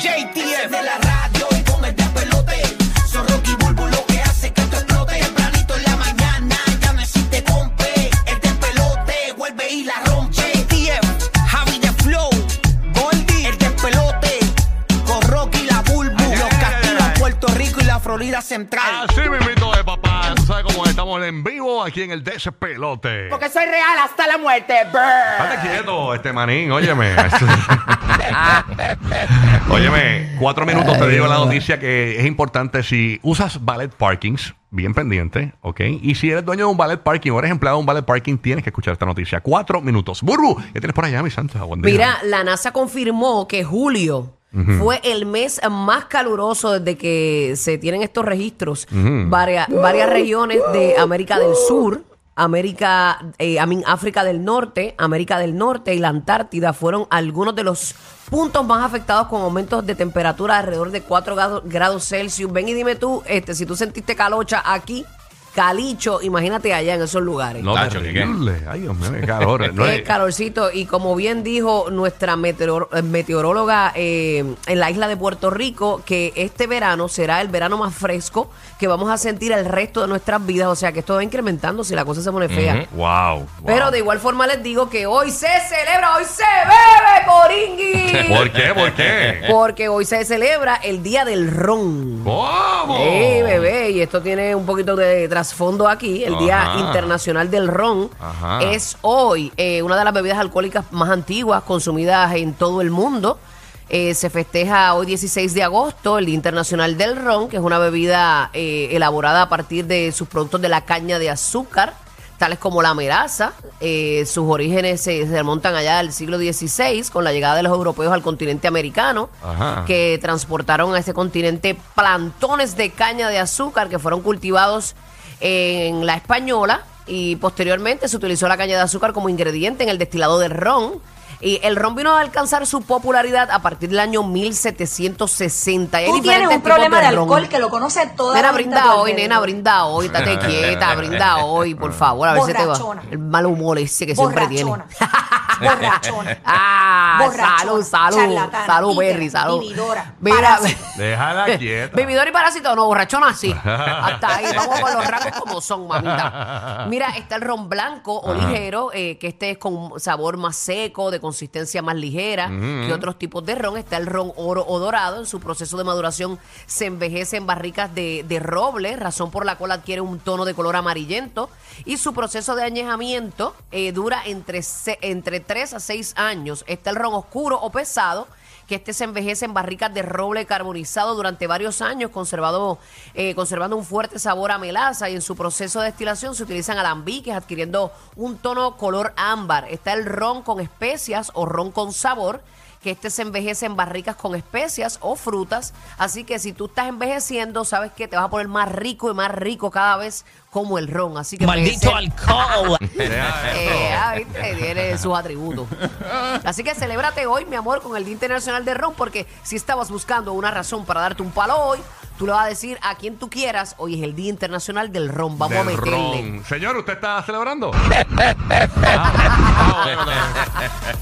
JTF de la radio Florida Central. Así me invito de papá. Tú sabes cómo estamos en vivo aquí en el Despelote. Porque soy real hasta la muerte. Brr. Estate quieto, este manín, óyeme. óyeme, cuatro minutos te digo la noticia que es importante si usas ballet parkings, bien pendiente, ¿ok? Y si eres dueño de un ballet parking o eres empleado de un ballet parking, tienes que escuchar esta noticia. Cuatro minutos. Burbu, ¿qué tienes por allá, mi santa? Mira, la NASA confirmó que julio fue el mes más caluroso desde que se tienen estos registros. Varia- varias regiones de América del Sur, América, eh, I mean, África del Norte, América del Norte y la Antártida fueron algunos de los puntos más afectados con aumentos de temperatura alrededor de 4 grados, grados Celsius. Ven y dime tú, este, si tú sentiste calocha aquí, calicho, imagínate allá en esos lugares. No, Tacho, ¿qué, qué? terrible. Ay, Dios mío, qué calor. No Qué es- calorcito. Y como bien dijo nuestra meteor- eh, meteoróloga eh, en la isla de Puerto Rico, que este verano será el verano más fresco que vamos a sentir el resto de nuestras vidas. O sea que esto va incrementando si la cosa se pone fea. Wow, wow. Pero de igual forma les digo que hoy se celebra, hoy se bebe, Poringui. ¿Por qué? ¿Por qué? Porque hoy se celebra el Día del Ron. ¿Cómo? Sí, bebé, y esto tiene un poquito de trasfondo aquí. El Día Ajá. Internacional del Ron Ajá. es hoy eh, una de las bebidas alcohólicas más antiguas consumidas en todo el mundo. Eh, se festeja hoy 16 de agosto el Día Internacional del Ron, que es una bebida eh, elaborada a partir de sus productos de la caña de azúcar, tales como la melaza. Eh, sus orígenes se, se remontan allá al siglo XVI con la llegada de los europeos al continente americano, Ajá. que transportaron a ese continente plantones de caña de azúcar que fueron cultivados en la española y posteriormente se utilizó la caña de azúcar como ingrediente en el destilado del ron. Y el ron vino a alcanzar su popularidad a partir del año 1760. Y Tú tienes un problema de ron. alcohol que lo conoce toda Nena, la brinda hoy, nena, brinda hoy, estate quieta, brinda hoy, por favor, a ver si te va. El mal humor ese que siempre tiene. Borrachona. Ah, Borrachona, salud, salud, salud, Berry, salud. vividora, Mira. Déjala quieta. Vividor y parásito, no, borrachona sí. Hasta ahí, vamos con los rangos como son, mamita. Mira, está el ron blanco o ligero, eh, que este es con sabor más seco, de consistencia más ligera que otros tipos de ron. Está el ron oro o dorado, en su proceso de maduración se envejece en barricas de, de roble, razón por la cual adquiere un tono de color amarillento. Y su proceso de añejamiento eh, dura entre, se- entre 3 a 6 años. Está el ron oscuro o pesado, que este se envejece en barricas de roble carbonizado durante varios años, conservado, eh, conservando un fuerte sabor a melaza y en su proceso de destilación se utilizan alambiques adquiriendo un tono color ámbar. Está el ron con especias o ron con sabor que este se envejece en barricas con especias o frutas. Así que si tú estás envejeciendo, sabes que te vas a poner más rico y más rico cada vez como el ron. Así que Maldito alcohol. Eh, ah, viste, tiene sus atributos. Así que celébrate hoy, mi amor, con el Día Internacional del Ron, porque si estabas buscando una razón para darte un palo hoy, tú le vas a decir a quien tú quieras, hoy es el Día Internacional del Ron, vamos a Del meterle. ron. Señor, ¿usted está celebrando?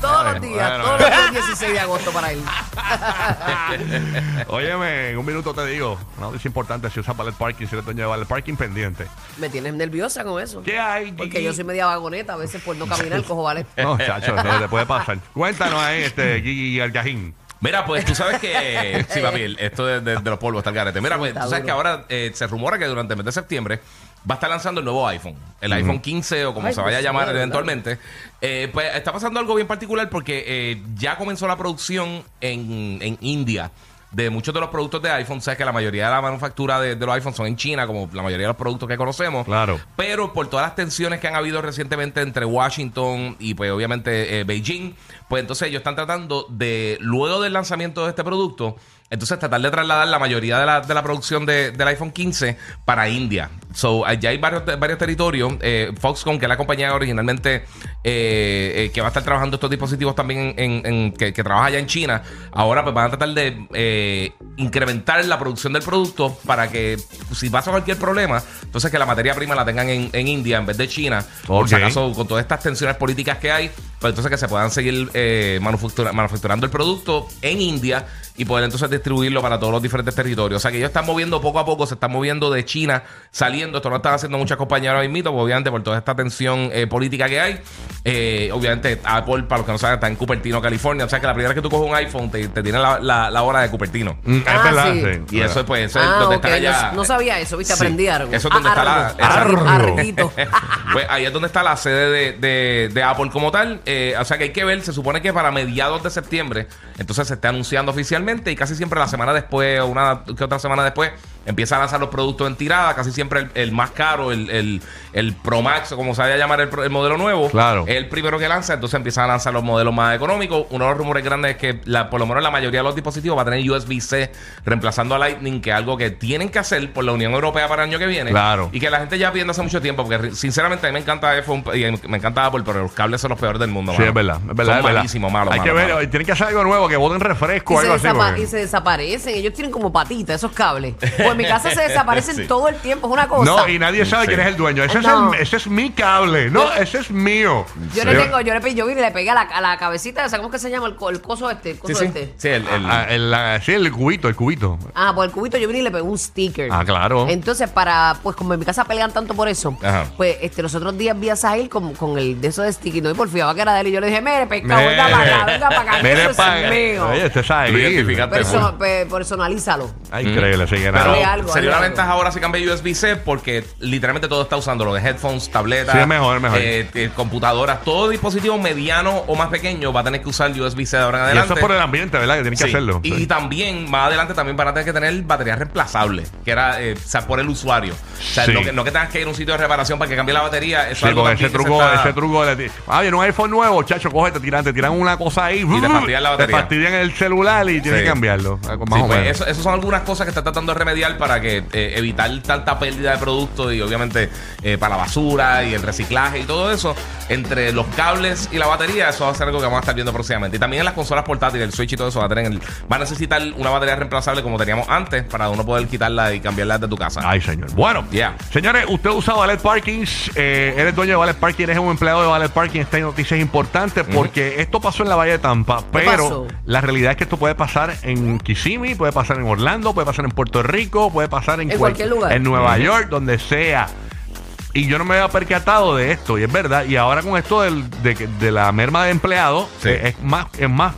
Todos los días, bueno, todos los días 16 de agosto para él. Óyeme, en un minuto te digo, una noticia importante, si usas ballet parking, si eres dueño de ballet parking, pendiente. Me tienes nerviosa con eso. ¿Qué hay, Porque Gigi? yo soy media vagoneta, a veces por no caminar cojo ballet. No, chacho, eso te puede pasar. Cuéntanos ahí, este, Gigi Algajín. Mira, pues tú sabes que. Sí, papi, esto de, de- de los polvos está el garete. Mira, pues tú sabes que ahora eh, se rumora que durante el mes de septiembre va a estar lanzando el nuevo iPhone. El iPhone 15 o como Ay, se vaya a llamar eventualmente. Eh, pues está pasando algo bien particular porque eh, ya comenzó la producción en, en India. De muchos de los productos de iPhone. Sabes que la mayoría de la manufactura de, de los iPhones son en China, como la mayoría de los productos que conocemos. Claro. Pero por todas las tensiones que han habido recientemente entre Washington y pues obviamente eh, Beijing, pues entonces ellos están tratando de, luego del lanzamiento de este producto, entonces tratar de trasladar la mayoría de la, de la producción de- del iPhone 15 para India. So, allá hay varios, varios territorios. Eh, Foxconn, que es la compañía originalmente eh, eh, que va a estar trabajando estos dispositivos también en, en- que, que trabaja allá en China, ahora pues van a tratar de eh, incrementar la producción del producto para que si pasa cualquier problema, entonces que la materia prima la tengan en, en India en vez de China. Por si acaso, con todas estas tensiones políticas que hay, pues entonces que se puedan seguir eh, manufactura- manufacturando el producto en India y poder entonces distribuirlo para todos los diferentes territorios. O sea que ellos están moviendo poco a poco, se están moviendo de China, saliendo. Esto lo están haciendo muchas compañías ahora mismo, pues, obviamente por toda esta tensión eh, política que hay. Eh, obviamente Apple, para los que no saben, está en Cupertino, California. O sea que la primera vez que tú coges un iPhone te, te tiene la, la- la hora de Cupertino. Mm, es Ah, verdad, sí. sí. Y eso pues eso es Ah, donde ok, están allá. no, no sabía eso, viste, Sí. aprendí algo. Eso es donde está la- arguito. pues ahí es donde está la sede de, de- de Apple como tal. Eh, o sea que hay que ver, se supone que para mediados de septiembre, entonces se está anunciando oficialmente y casi siempre la semana después o una que otra semana después empieza a lanzar los productos en tirada. Casi siempre el, el más caro, el, el, el Pro Max, o como se vaya a llamar el, modelo nuevo, Claro. es el primero que lanza. Entonces empiezan a lanzar los modelos más económicos. Uno de los rumores grandes es que la, por lo menos la mayoría de los dispositivos va a tener USB-C reemplazando a Lightning, que es algo que tienen que hacer por la Unión Europea para el año que viene. Claro. Y que la gente ya pidiendo hace mucho tiempo, porque sinceramente a mí me encanta iPhone y me encanta Apple, pero los cables son los peores del mundo. Sí, mano. es verdad, es verdad. Son es verdad. malísimos, malos. Hay que ver, tienen que hacer algo nuevo, que boten refresco Y o se, algo así. porque- y se desaparecen. Ellos tienen como patitas esos cables. Pues mi casa se desaparecen Sí. todo el tiempo. Es una cosa. No, y nadie sabe Sí. quién es el dueño. Ese, No. es, el- ese es mi cable. No, ese es mío. Yo Sí. le tengo, yo le pe- yo vine y le pegué a la, a la cabecita, esa, ¿cómo es que se llama? El, co- el coso este, el Sí, coso sí. este. Sí, el, el- Ah, el, la- sí, el cubito, el cubito. Ah, por el cubito yo vine y le pegué un sticker. Ah, claro. Entonces, para, pues como en mi casa pelean tanto por eso, Ajá. pues este, los otros días vi a Sahil con, con el de esos de sticker, no, y porfiaba que era de él, y yo le dije, mire, pescado, venga Mire. para acá, venga para acá, que Mire eso pa- es mío. Oye, usted sabe. Lo identificaste. Perso- pe- personalízalo. Ay, increíble, sí, que Pero nada. Algo, sería una algo. ventaja ahora si cambia USB-C porque literalmente todo está usando lo de headphones, tabletas, Sí, es mejor, es mejor. eh, eh, computadoras, todo dispositivo mediano o más pequeño va a tener que usar USB-C de ahora en Y adelante. eso es por el ambiente, ¿verdad? Que tienen que hacerlo. Y Sí. también, más adelante, también van a tener que tener baterías reemplazables, que era, eh, o sea, por el usuario. O sea, Sí. no, que, no que tengas que ir a un sitio de reparación para que cambie la batería. Eso Sí, es algo con ese que se truco, está- ese truco de ah, viene un iPhone nuevo, chacho, coge, te tiran, te tiran una cosa ahí Y te fastidian la Te batería. fastidian el celular y tienes Sí. que cambiarlo. ah, Más Sí, o pues, eso, eso son algunas cosas que está tratando de remediar para que eh, evitar tanta pérdida de productos y obviamente eh, para la basura y el reciclaje y todo eso. Entre los cables y la batería, eso va a ser algo que vamos a estar viendo próximamente. Y también en las consolas portátiles, el Switch y todo eso va a tener el- va a necesitar una batería reemplazable como teníamos antes para uno poder quitarla y cambiarla de tu casa. Ay, señor. Bueno, Yeah. señores, usted usa Valet Parkings, eh, eres dueño de Valet Parking, eres un empleado de Valet Parking. Esta noticia es importante porque esto pasó en la Bahía de Tampa, pero pasó? la realidad es que esto puede pasar en Kissimmee, puede pasar en Orlando, puede pasar en Puerto Rico, puede pasar en, En cual- cualquier lugar. En Nueva York, donde sea. Y yo no me había percatado de esto, y es verdad. Y ahora con esto del- de, la merma de empleados, Sí. es más, es más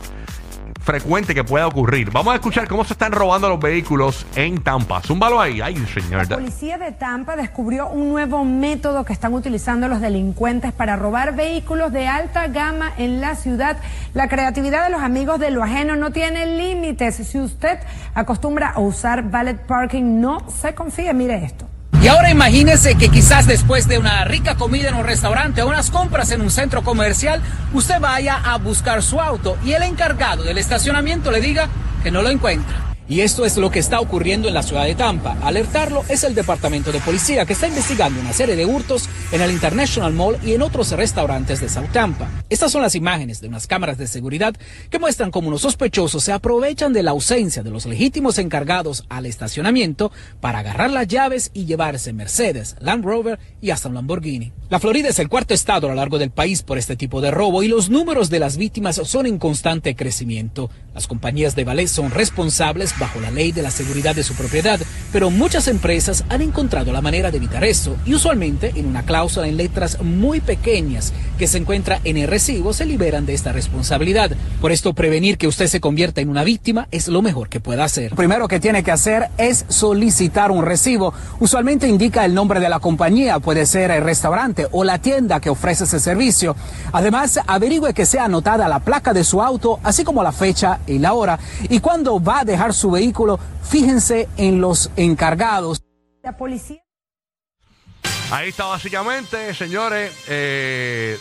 frecuente que pueda ocurrir. Vamos a escuchar cómo se están robando los vehículos en Tampa. Zúmbalo ahí. Ay, señor. La policía de Tampa descubrió un nuevo método que están utilizando los delincuentes para robar vehículos de alta gama en la ciudad. La creatividad de los amigos de lo ajeno no tiene límites. Si usted acostumbra a usar valet parking, no se confíe. Mire esto. Y ahora imagínese que quizás después de una rica comida en un restaurante o unas compras en un centro comercial, usted vaya a buscar su auto y el encargado del estacionamiento le diga que no lo encuentra. Y esto es lo que está ocurriendo en la ciudad de Tampa. Alertarlo es el departamento de policía que está investigando una serie de hurtos en el International Mall y en otros restaurantes de South Tampa. Estas son las imágenes de unas cámaras de seguridad que muestran cómo unos sospechosos se aprovechan de la ausencia de los legítimos encargados al estacionamiento para agarrar las llaves y llevarse Mercedes, Land Rover y hasta un Lamborghini. La Florida es el cuarto estado a lo largo del país por este tipo de robo y los números de las víctimas son en constante crecimiento. Las compañías de ballet son responsables bajo la ley de la seguridad de su propiedad, pero muchas empresas han encontrado la manera de evitar esto y usualmente en una cláusula en letras muy pequeñas que se encuentra en el recibo se liberan de esta responsabilidad. Por esto prevenir que usted se convierta en una víctima es lo mejor que pueda hacer. Lo primero que tiene que hacer es solicitar un recibo. Usualmente indica el nombre de la compañía, puede ser el restaurante o la tienda que ofrece ese servicio. Además, averigüe que sea anotada la placa de su auto, así como la fecha y la hora. Y cuando va a dejar su su vehículo, fíjense en los encargados. La policía. Ahí está básicamente, señores, eh,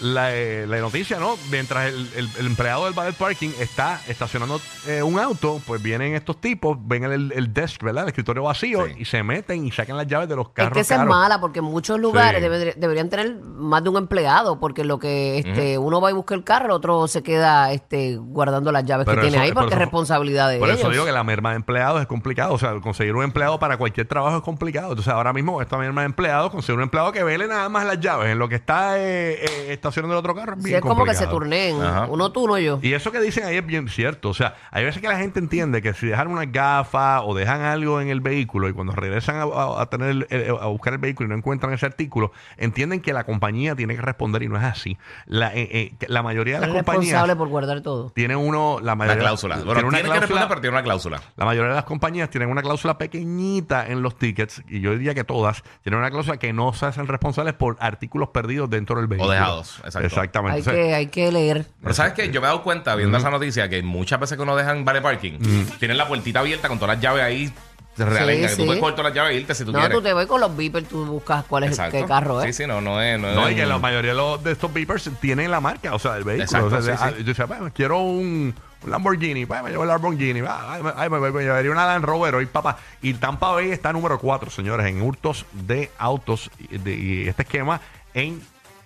la, eh, la noticia, ¿no? Mientras el, el- el empleado del valet parking está estacionando eh, un auto, pues vienen estos tipos, ven el, el desk, ¿verdad? El escritorio vacío Sí. y se meten y sacan las llaves de los Es carros. que esa es caros. mala, porque en muchos lugares Sí. deberían tener más de un empleado, porque lo que este, uno va y busca el carro, el otro se queda este, guardando las llaves Pero que tiene eso- ahí, porque es eso- responsabilidad de Por ellos. eso digo que la merma de empleados es complicado. O sea, conseguir un empleado para cualquier trabajo es complicado. Entonces, ahora mismo, esta merma de empleados, conseguir un empleado que vele nada más las llaves en lo que está eh, eh, estacionando el otro carro es Sí, es como que se complicado. Ajá. uno tú, uno yo. Y eso que dicen ahí es bien cierto. O sea, hay veces que la gente entiende que si dejan unas gafas o dejan algo en el vehículo y cuando regresan a, a- a tener el- el- a buscar el vehículo y no encuentran ese artículo, entienden que la compañía tiene que responder y no es así. La, eh, eh, que la mayoría de Es las compañías responsable por guardar todo. tiene uno, la La mayoría, cláusula. Bueno, tiene una tiene que responder, cláusula pero tiene una cláusula. la mayoría de las compañías tienen una cláusula pequeñita en los tickets, y yo diría que todas, tienen una cláusula que no se hacen responsables por artículos perdidos dentro del vehículo. dejados, exacto. Exactamente. Hay O sea, que, hay que leer. Pero sabes que yo me he dado cuenta viendo esa noticia que muchas veces que uno deja en Vale Parking, tienen la puertita abierta con todas las llaves ahí realenga, que tú sí. puedes coger todas las llaves e irte si tú No, quieres. tú te voy con los beepers, tú buscas cuál es Exacto. qué carro es. Sí, sí, no, no es. No, No, es y que un- la mayoría de, los, de estos beepers tienen la marca, o sea, del vehículo. Exacto, o sea, sí, ah, sí. Yo decía, "Bueno, quiero un, un Lamborghini, pues me llevo el Lamborghini, va, ay, me, ay, me- me llevaría una Land Rover hoy, papá. Y Tampa Bay está número 4, señores, en hurtos de autos y, de- y este esquema en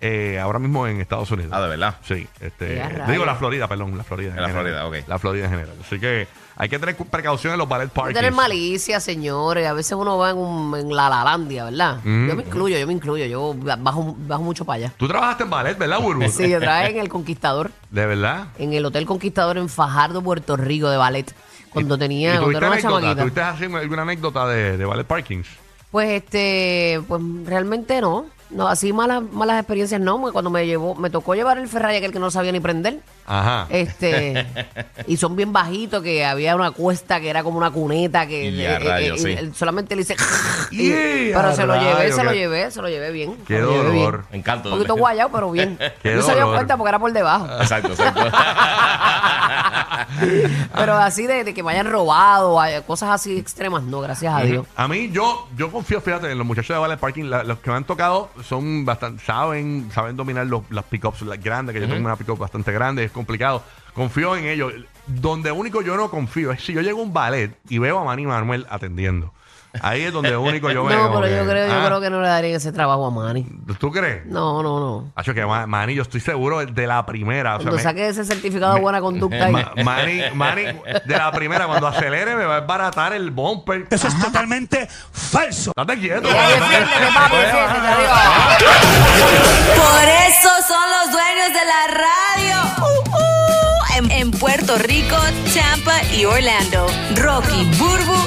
eh, ahora mismo en Estados Unidos. Ah, de verdad. Sí, este, Ya, digo la Florida, perdón, la Florida. En la general. Florida, ok. La Florida en general. Así que hay que tener cu- precaución en los ballet Hay que parties. tener malicia, señores. A veces uno va en, un, en la Lalandia, ¿verdad? Mm. Yo me incluyo, yo me incluyo. Yo bajo, bajo mucho para allá. Tú trabajaste en ballet, ¿verdad, Burbu? Sí, yo trabajé en el Conquistador, De verdad. en el Hotel Conquistador en Fajardo, Puerto Rico, de ballet. Cuando tenía, ¿Y cuando tuviste era una anécdota? chamaquita. ¿Tuviste así alguna anécdota de, de ballet parkings? Pues este, pues realmente no. No, así malas, malas experiencias no, porque cuando me llevó, me tocó llevar el Ferrari aquel que no sabía ni prender. Ajá. Este, y son bien bajitos, que había una cuesta que era como una cuneta que Y a eh, eh, rayos, eh, sí. él solamente le hice y- Y pero se lo llevé, rayos, se lo qué- llevé, se lo llevé bien. Qué se lo llevé bien. dolor. Encanto. Un poquito guayado, pero bien. Qué no se dio dolor. cuenta porque era por debajo. Exacto, exacto. Pero así de, de que me hayan robado, cosas así extremas, no, gracias a Dios. A mí, yo, yo confío, fíjate, en los muchachos de Ballet Parking. la- los que me han tocado son bastante, saben, saben dominar los, las pickups las grandes, que yo tengo una pickup bastante grande, es complicado. Confío en ellos. Donde único yo no confío es si yo llego a un ballet y veo a Manny Manuel atendiendo. Ahí es donde único yo me No, pero yo que, creo, yo ah, creo que no le darían ese trabajo a Manny. ¿Tú crees? No, no, no. Hacho, que Ma- Manny, yo estoy seguro de la primera. o sea, Cuando me- saque ese certificado de buena conducta ahí. Ma- Manny, Manny, de la primera, cuando acelere, me va a baratar el bumper. Eso es totalmente falso. Date quieto. Ya, defiéndete, papi, defiéndete, adiós. Por eso son los dueños de la radio. Uh, uh. En, en Puerto Rico, Tampa y Orlando. Rocky, Burbu